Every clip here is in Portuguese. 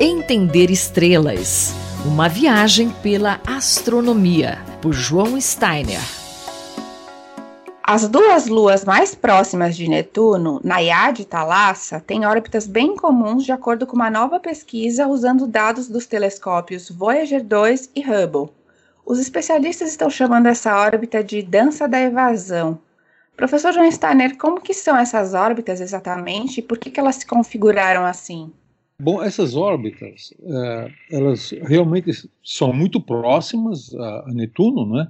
Entender Estrelas. Uma viagem pela astronomia, por João Steiner. As duas luas mais próximas de Netuno, Naiad e Thalassa, têm órbitas bem comuns de acordo com uma nova pesquisa usando dados dos telescópios Voyager 2 e Hubble. Os especialistas estão chamando essa órbita de dança da evasão. Professor João Steiner, como que são essas órbitas exatamente e por que, que elas se configuraram assim? Bom, essas órbitas, é, elas realmente são muito próximas a, Netuno, né?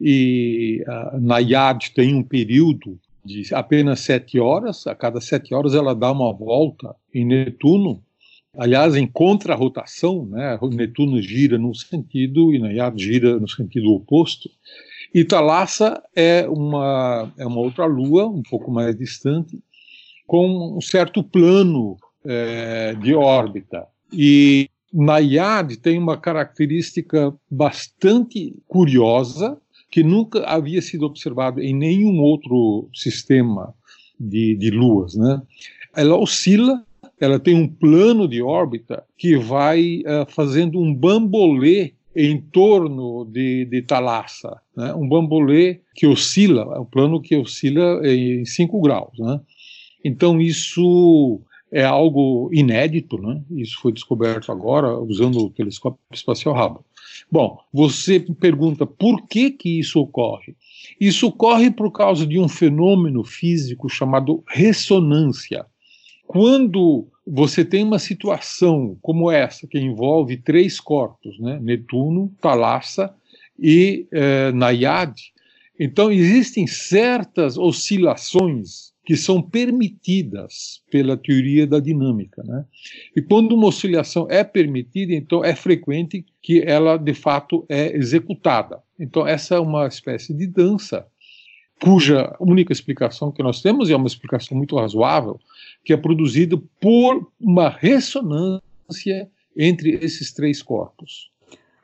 E a Naiad tem um período de apenas sete horas, a cada sete horas ela dá uma volta em Netuno, aliás, em contra-rotação, né? Netuno gira num sentido e Naiad gira no sentido oposto. E Thalassa é uma, é uma outra lua, um pouco mais distante, com um certo plano é, de órbita. E Naiad tem uma característica bastante curiosa, que nunca havia sido observado em nenhum outro sistema de, de luas. Né? Ela oscila, ela tem um plano de órbita que vai uh, fazendo um bambolê em torno de, de Thalassa, né? um bambolê que oscila, é um plano que oscila em 5 graus. Né? Então isso é algo inédito, né? isso foi descoberto agora usando o telescópio espacial Hubble. Bom, você pergunta por que, que isso ocorre? Isso ocorre por causa de um fenômeno físico chamado ressonância. Quando você tem uma situação como essa, que envolve três corpos, né? Netuno, Thalassa e eh, Naiad, então existem certas oscilações que são permitidas pela teoria da dinâmica. Né? E quando uma oscilação é permitida, então é frequente que ela de fato é executada. Então essa é uma espécie de dança cuja única explicação que nós temos e é uma explicação muito razoável, que é produzida por uma ressonância entre esses três corpos.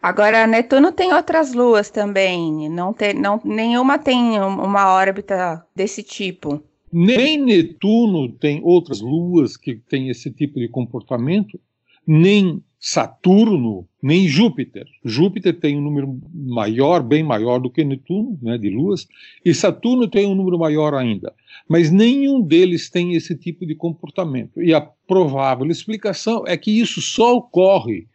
Agora, Netuno tem outras luas também, não tem, não, nenhuma tem uma órbita desse tipo. Nem Netuno tem outras luas que têm esse tipo de comportamento, nem Saturno, nem Júpiter. Júpiter tem um número maior, bem maior do que Netuno, né, de luas, e Saturno tem um número maior ainda. Mas nenhum deles tem esse tipo de comportamento. E a provável explicação é que isso só ocorre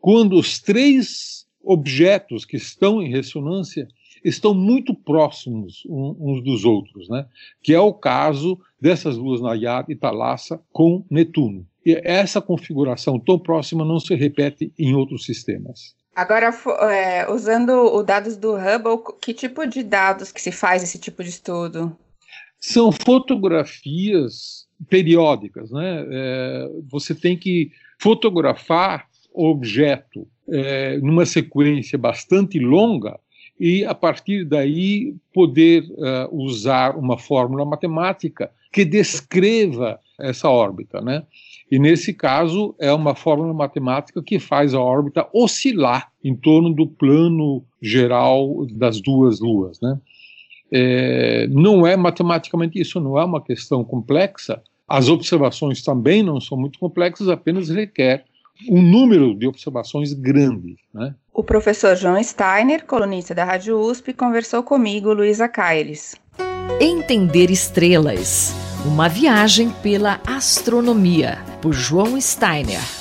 quando os três objetos que estão em ressonância estão muito próximos uns dos outros, né? que é o caso dessas luas Nayab e Thalassa com Netuno. E essa configuração tão próxima não se repete em outros sistemas. Agora, é, usando os dados do Hubble, que tipo de dados que se faz esse tipo de estudo? São fotografias periódicas, né? É, você tem que fotografar o objeto é, numa sequência bastante longa e, a partir daí, poder uh, usar uma fórmula matemática que descreva essa órbita. Né? E, nesse caso, é uma fórmula matemática que faz a órbita oscilar em torno do plano geral das duas luas. Né? É, não é matematicamente isso, não é uma questão complexa. As observações também não são muito complexas, apenas requer um número de observações grande. Né? Professor João Steiner, colunista da Rádio USP, conversou comigo, Luísa Caires. Entender estrelas. Uma viagem pela astronomia, por João Steiner.